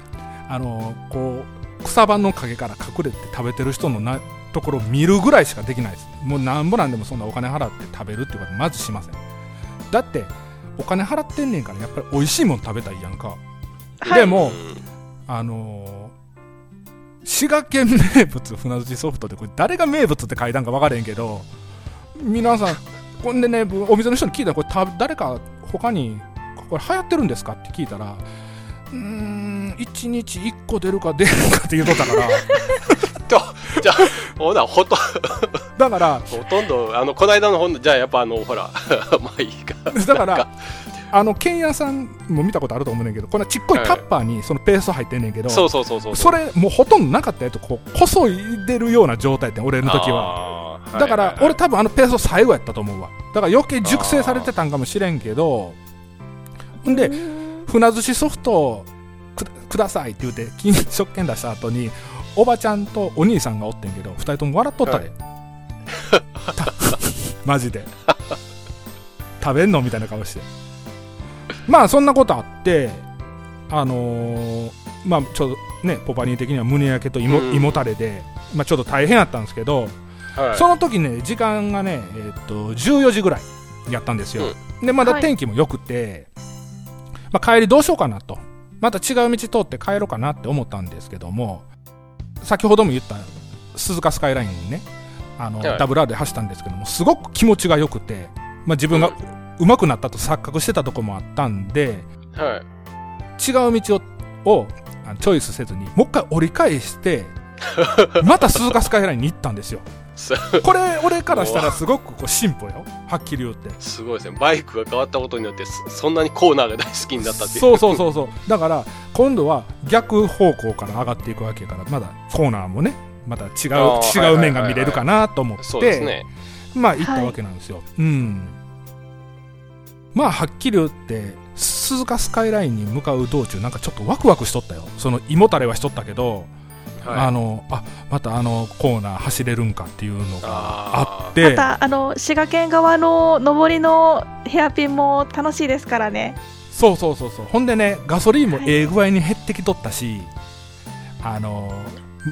あのーこう草場の陰から隠れて食べてる人のなところを見るぐらいしかできないです。もうなんぼなんでもそんなお金払って食べるっていうことまずしません。だってお金払ってんねんからやっぱり美味しいもん食べたいやんか、はい。でもうん。あのー滋賀県名物船寿司ソフトでこれ誰が名物って書いたんか分からへんけど皆さんこんでねお店の人に聞いたらこれた誰か他にこれ流行ってるんですかって聞いたらうーん1日1個出るか出るかって言うとったから。(laughs) じゃあほなほとだからほとんどあのこの間の本じゃあやっぱあのほら (laughs) まあいいか。だからあの剣屋さんも見たことあると思うねんけどこのちっこいタッパーにそのペースト入ってんねんけど、そうそうそうそうそれもうほとんどなかったやつこうこそいでるような状態って俺の時は。はだから俺多分あのペースト最後やったと思うわ。だから余計熟成されてたんかもしれんけどんで船寿司ソフトくくださいって言うて金食券出した後におばちゃんとお兄さんがおってんけど2人とも笑っとったで、(laughs) た (laughs) マジで。食べんの？みたいな顔して。まあそんなことあってあのーまあちょっとねポパニー的には胸焼けと胃もたれで、まあ、ちょっと大変やったんですけど、はい。その時ね時間がね、えーっと14時ぐらいやったんですよ、でまだはい。天気も良くて、まあ、帰りどうしようかなと。また違う道通って帰ろうかなって思ったんですけども先ほども言った鈴鹿スカイラインにねあの、はい。ダブル R で走ったんですけどもすごく気持ちが良くて、まあ、自分が上手くなったと錯覚してたとこもあったんではい。違う道ををあのチョイスせずにもう一回折り返して (laughs) また鈴鹿スカイラインに行ったんですよ。すこれ俺からしたらすごくこう進歩よ。はっきり言って。すごいですね。バイクが変わったことによってそそんなにコーナーが大好きになったっていう。そうそうそうそう。だから今度は逆方向から上がっていくわけやからまだコーナーもねまた違う違う面が見れるかなと思って、そうですね。まあ行ったわけなんですよ、うん。まあはっきり言って鈴鹿スカイラインに向かう道中なんかちょっとワクワクしとったよ。その胃もたれはしとったけど、はい。あのあまたあのコーナー走れるんかっていうのがああって。またあの滋賀県側の上りのヘアピンも楽しいですからね。そうそうそうそう。ほんでねガソリンもはい。ええ具合に減ってきとったし、あの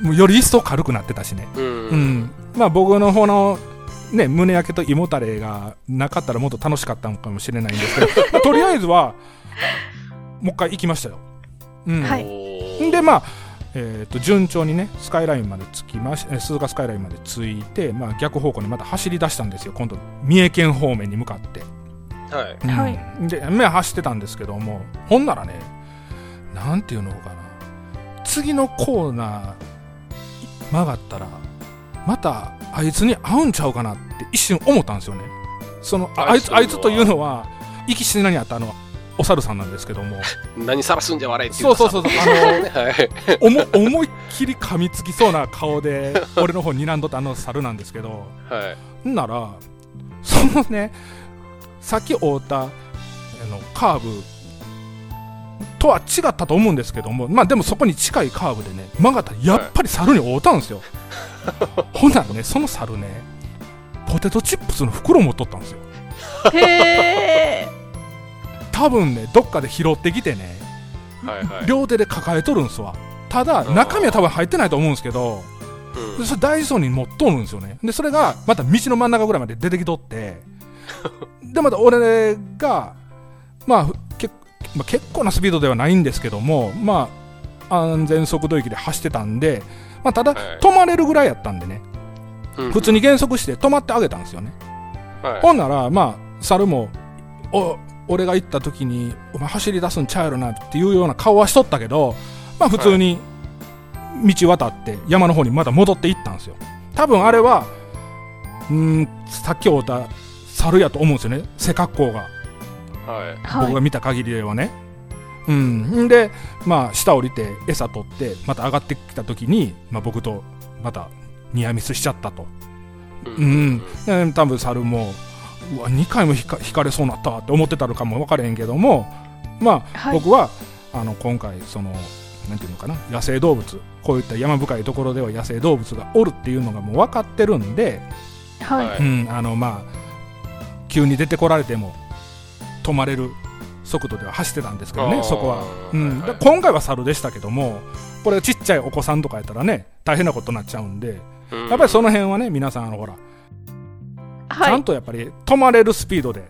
もうより一層軽くなってたしね。うん、うん、まあ僕の方のね胸焼けと胃もたれがなかったらもっと楽しかったのかもしれないんですけど (laughs) まあとりあえずはもう一回行きましたよ、うん。はい。でまあえー、と順調にねスカイラインまで着きましえー鈴鹿スカイラインまで着いて、まあ、逆方向にまた走り出したんですよ。今度三重県方面に向かって。はい。うん。はい。で、目走ってたんですけども、ほんならね、なんていうのかな、次のコーナーい曲がったら、またあいつに会うんちゃうかなって一瞬思ったんですよね。そのああいつあいつというのは、行きしなにあったあの、お猿さんなんですけども、(laughs) 何さらすんじゃ悪いっていそうそうそうそう、あの、(laughs) はい。思思いっきり噛みつきそうな顔で、(laughs) 俺の方に睨んどったあの猿なんですけど、はい。んなら、そのね、さっき会うたあのカーブとは違ったと思うんですけども、まあでもそこに近いカーブでね、曲がったらやっぱり猿に会うたんですよ。ほんならね、その猿ね、ポテトチップスの袋持っとったんですよ。へえ多分ね、どっかで拾ってきてね、はいはい両手で抱えとるんすわ。ただ、中身は多分入ってないと思うんですけど、うんそれ大事そうに持っとるんですよね。で、それがまた道の真ん中ぐらいまで出てきとって、(laughs) で、また俺が、まあ、けまあ、結構なスピードではないんですけども、まあ、安全速度域で走ってたんで、まあ、ただ、はい止まれるぐらいやったんでね、うん普通に減速して止まってあげたんですよね。はいほんなら、まあ、猿も、お、俺が行った時に、お前走り出すんちゃうやろなっていうような顔はしとったけど、まあ普通に道渡って山の方にまた戻って行ったんですよ。多分あれは、うーん、さっき会うた猿やと思うんですよね、背格好が。はいはい僕が見た限りではね。うん。んで、まあ下降りて餌取って、また上がってきた時に、まあ僕とまたニアミスしちゃったと。うん、で多分猿もうわ2回も引か引かれそうになったわって思ってたのかも分からへんけどもまあ、はい。僕はあの今回そのなんていうのかな野生動物こういった山深いところでは野生動物がおるっていうのがもう分かってるんで、はい。はい。うん、あのまあ急に出てこられても止まれる速度では走ってたんですけどねそこは、うんはいはい。で今回は猿でしたけどもこれちっちゃいお子さんとかやったらね大変なことになっちゃうんでうん。やっぱりその辺はね皆さんあのほらちゃんはいとやっぱり止まれるスピードで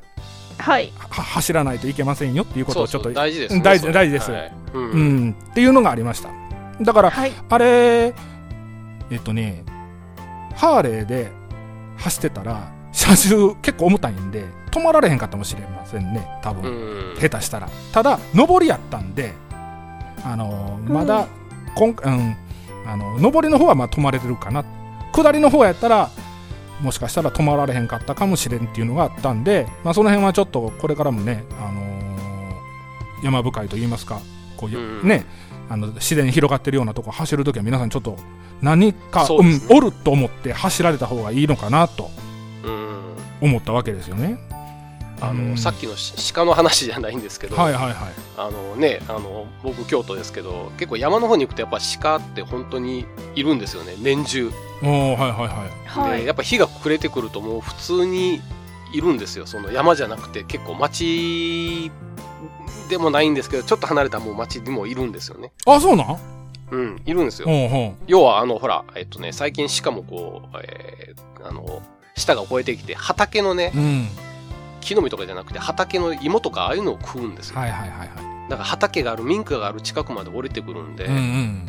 はい。は走らないといけませんよっていうことをちょっとそうそう大事ですね大事大事です。はい。うん。うん、っていうのがありました。だからはい。あれえっとねハーレーで走ってたら車重結構重たいんで止まられへんかったかもしれませんね多う分、ん。下手したら。ただ上りやったんであのーまだ、今回うんあの上りの方はまあ止まれてるかな。下りの方やったらもしかしたら止まられへんかったかもしれんっていうのがあったんで、まあ、その辺はちょっとこれからもね、あのー山深いと言いますかこういう、うんねあの自然広がってるようなとこ走るときは皆さんちょっと何かそうね。ん、おると思って走られた方がいいのかなとうん。思ったわけですよね。あの、うんさっきのし鹿の話じゃないんですけど、はいはいはい。あのねあの僕京都ですけど結構山の方に行くとやっぱ鹿って本当にいるんですよね年中、おーはいはいはい。はいでやっぱ日が暮れてくるともう普通にいるんですよその山じゃなくて結構町でもないんですけどちょっと離れたもう町にもいるんですよねあ、そうなん？うんいるんですよほうほ要はあのほらえっとね最近鹿もこう、えーあの舌が越えてきて畑のねう。うん。木の実とかじゃなくて畑の芋とかああいうのを食うんですよ、はいはいはいはい。だから畑がある民家がある近くまで降りてくるんで、うんうん。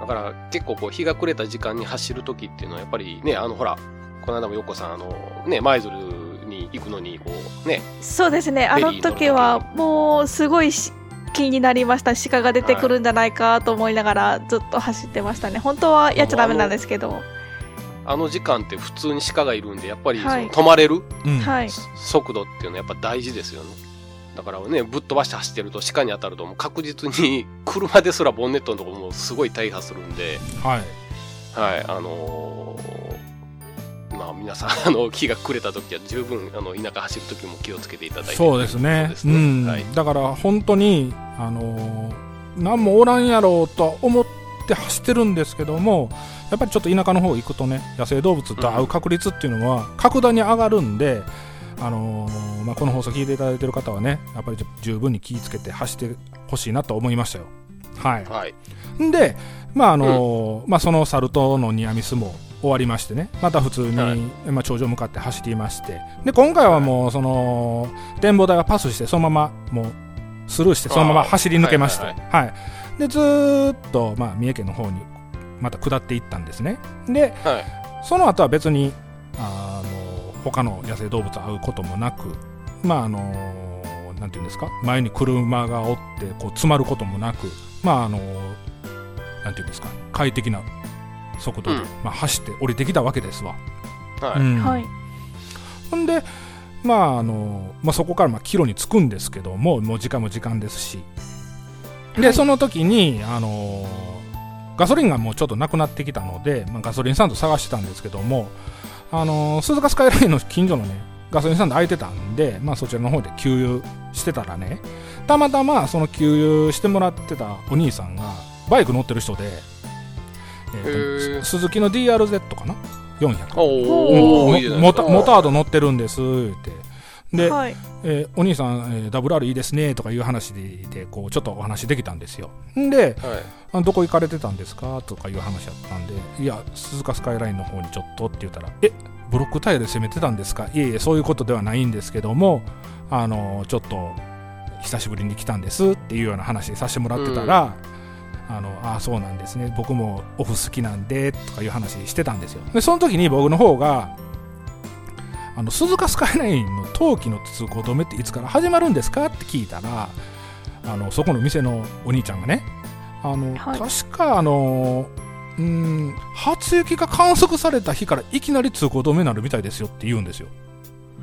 だから結構こう日が暮れた時間に走る時っていうのはやっぱりねあのほらこの間もよっこさんあのね舞鶴に行くのにこうね。そうですね。あの時はもうすごいし気になりました。鹿が出てくるんじゃないかと思いながらずっと走ってましたね。本当はやっちゃダメなんですけどあの時間って普通に鹿がいるんでやっぱりそのはい止まれるうん。はい速度っていうのはやっぱ大事ですよねだからねぶっ飛ばして走ってると鹿に当たるともう確実に (laughs) 車ですらボンネットのところもすごい大破するんではい。はいあのーまあ皆さん (laughs) あの日が暮れた時は十分あの田舎走る時も気をつけていただいてそうですね。そうですうん。はいだから本当に、あのー、何もおらんやろうとは思って走ってるんですけども、やっぱりちょっと田舎の方行くとね、野生動物と会う確率っていうのは格段に上がるんで、あのーまあ、この放送聞いていただいてる方はね、やっぱり十分に気をつけて走ってほしいなと思いましたよ。はい。はい。んで、まああのまあ、そのサルトのニアミスも終わりましてね、また普通に、はい。まあ、頂上向かって走りまして、で今回はもう、その展望台はパスして、そのままもうスルーして、そのまま走り抜けまして、あはいーでずーっと、まあ、三重県の方にまた下っていったんですね。で、はい。その後は別にあの他の野生動物会うこともなく、まああのなんていうんですか？前に車がおってこう詰まることもなく、まああのなんていうんですか？快適な速度で、うん。まあ、走って降りてきたわけですわ。はい、うん。はい。ほんで、まああのまあ、そこからまあ帰路に着くんですけどももう時間も時間ですし。で、はい。その時に、あのガソリンがもうちょっとなくなってきたので、まあ、ガソリンスタンド探してたんですけども、あの鈴鹿スカイラインの近所のねガソリンスタンド空いてたんで、まあ、そちらの方で給油してたらねたまたまその給油してもらってたお兄さんがバイク乗ってる人で、えーとへー。す鈴木の DRZ かな？400おお、うん。モタード乗ってるんです言ってで、はい。えーお兄さん、えー、WR いいですねとかいう話ででこうちょっとお話できたんですよ。んではい。あどこ行かれてたんですか？とかいう話だったんでいや鈴鹿スカイラインの方にちょっとって言ったらえブロックタイヤで攻めてたんですか？いえいえそういうことではないんですけどもあのちょっと久しぶりに来たんですっていうような話させてもらってたら、あのあそうなんですね。僕もオフ好きなんでとかいう話してたんですよ。でその時に僕の方があの鈴鹿スカイラインの冬季の通行止めっていつから始まるんですかって聞いたらあのそこの店のお兄ちゃんがねあの、はい。確かあのうーん初雪が観測された日からいきなり通行止めになるみたいですよって言うんですよ。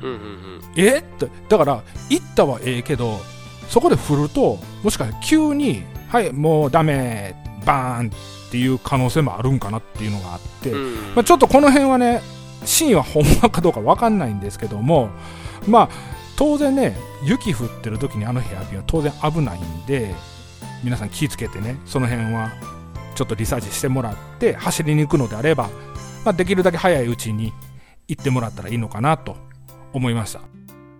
うんうんうん。え？って。だから行ったはええけどそこで振るともしかしたら急にはいもうダメバーンっていう可能性もあるんかなっていうのがあって、うん。まあ、ちょっとこの辺はね真意はほんまかどうか分かんないんですけどもまあ当然ね雪降ってる時にあのヘアピンは当然危ないんで皆さん気ぃつけてねその辺はちょっとリサーチしてもらって走りに行くのであれば、まあ、できるだけ早いうちに行ってもらったらいいのかなと思いました。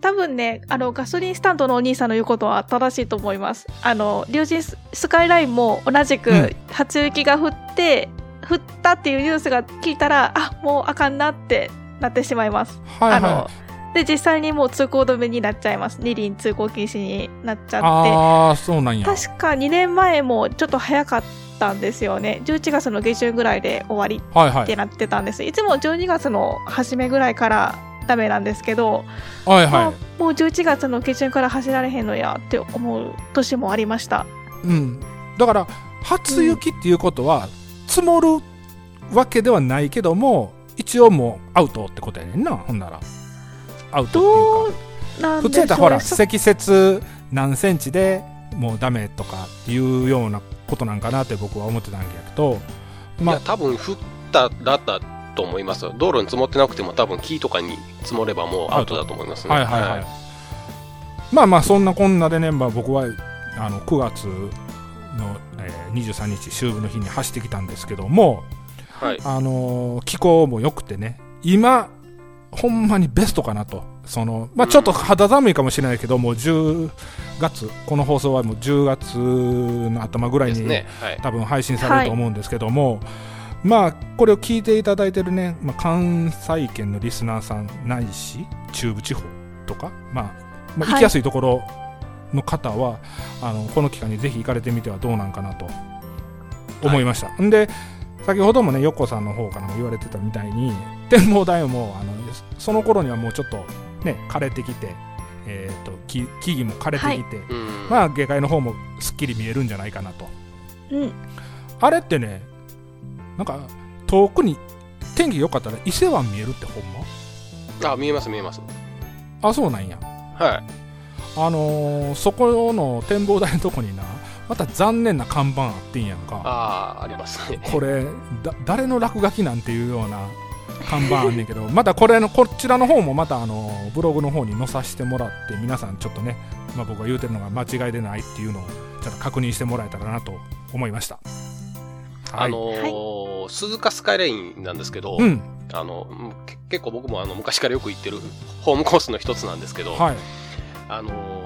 多分ねあのガソリンスタンドのお兄さんの言うことは正しいと思います。あの龍神ススカイラインも同じうん。く初雪が降って、降ったっていうニュースが聞いたらあもうあかんなってなってしまいます。はいあのはで実際にもう通行止めになっちゃいます。二輪通行禁止になっちゃって。ああそうなんや。確か2年前もちょっと早かったんですよね。11月の下旬ぐらいで終わりはいはい。ってなってたんです。いつも12月の初めぐらいからダメなんですけど、はいまあはもう11月の下旬から走られへんのやって思う年もありました。いうん。だから初雪っていうことは積もるわけではないけども一応もうアウトってことやねんな。ほんなら。アウトどっていうか。普通やったらほらそ積雪何センチでもうダメとかっていうようなことなんかなって僕は思ってたんやけど。まあ。いや多分降ったらだと思います。道路に積もってなくても多分木とかに積もればもうアウトだと思いますね。はいはいはい。まあまあ、そんなこんなでね、まあ僕は、あの、9月の、えー23日、秋分の日に走ってきたんですけども、はい。あのー気候も良くてね、今、ほんまにベストかなと。その、まあちょっと肌寒いかもしれないけど、もう10月、この放送はもう10月の頭ぐらいに、ね。はい。多分配信されると思うんですけども、まあこれを聞いていただいてるね、まあ、関西圏のリスナーさんないし中部地方とか、まあ、まあはい行きやすいところの方は、あのこの期間にぜひ行かれてみてはどうなんかなと思いました、んで先ほどもね横さんの方からも言われてたみたいに (laughs) 展望台もあのその頃にはもうちょっとね枯れてきて、えー、と木木々も枯れてきて、うん。まあ下界の方もすっきり見えるんじゃないかなとうん。あれってね、なんか遠くに天気良かったら伊勢湾見えるってほんま？あ、見えます見えます。あ、そうなんや。はい。あのーそこの展望台のとこにな、また残念な看板あってんやんか。ああ、ありますね。これ、だ誰の落書きなんていうような看板あんねんけど、またこれの、こちらの方もまたあのブログの方に載させてもらって、皆さんちょっとね、まあ、僕が言うてるのが間違いでないっていうのをちょっと確認してもらえたらなと思いました。あのー鈴鹿スカイラインなんですけど、うん、あの、うんけ結構僕もあの昔からよく行ってるホームコースの一つなんですけど、はい。あのー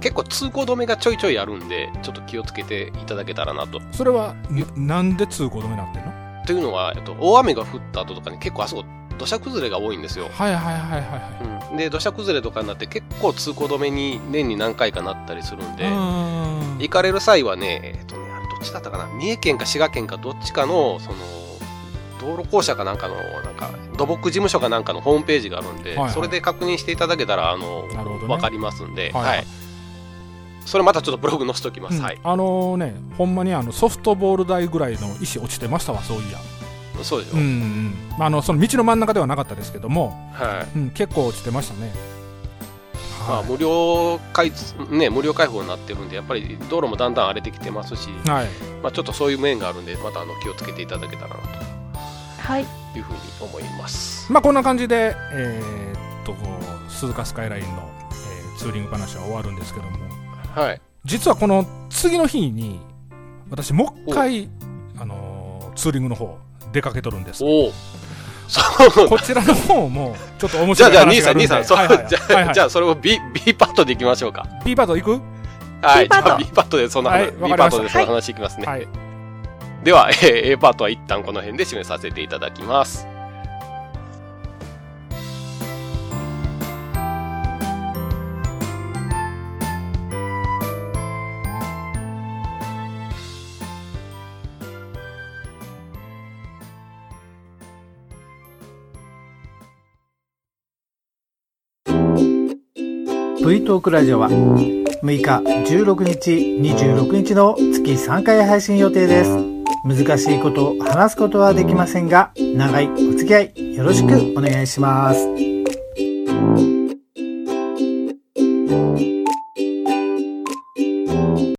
結構通行止めがちょいちょいあるんで、ちょっと気をつけていただけたらなと。それは、ななんで通行止めになってんの？というのは、えっと、大雨が降った後とかに結構あそこ土砂崩れが多いんですよ。はいはいはいはいはい。うん、で、土砂崩れとかになって結構通行止めに年に何回かなったりするんで、ん行かれる際はね、えっとね、あれどっちだったかな？三重県か滋賀県かどっちかの、その、道路公社かなんかの、なんか、土木事務所かなんかのホームページがあるんで、はいはいそれで確認していただけたら、あの、ねわかりますんで、はいはい。それまたちょっとブログ載せておきます。うんはい。あのね、ほんまにあのソフトボール台ぐらいの石落ちてましたわ、そういや。そうでしょ。うんうん、あのその道の真ん中ではなかったですけども、はい。うん、結構落ちてましたね。まあ、はい無料開通、ね、無料開放になってるんで、やっぱり道路もだんだん荒れてきてますし、はい、まあ、ちょっとそういう面があるんで、またあの気をつけていただけたらなはい。とい。うふうに思い。ます。まあこんな感じで、えーっと鈴鹿スカイラインの、えーツーリング話は終わるんですけども、はい。実はこの次の日に私もう一回あのーツーリングの方出かけとるんです。おお。そう。こちらの方もちょっと面じゃあ、白い。じゃあ、兄さん、兄さん、そう、話があるんではい。はい。じゃあ、はい。はい。じゃあ、それを B、B パットでい。きましょうか。P パート行くはい、B パットじゃあ B パットでその話、はい。B パットでその話い。きますね。はい。では、(laughs) えー A パートは一旦この辺で締めさせていただきます。V トークラジオは6日、16日、26日の月3回配信予定です。難しいことを話すことはできませんが、長いお付き合いよろしくお願いします。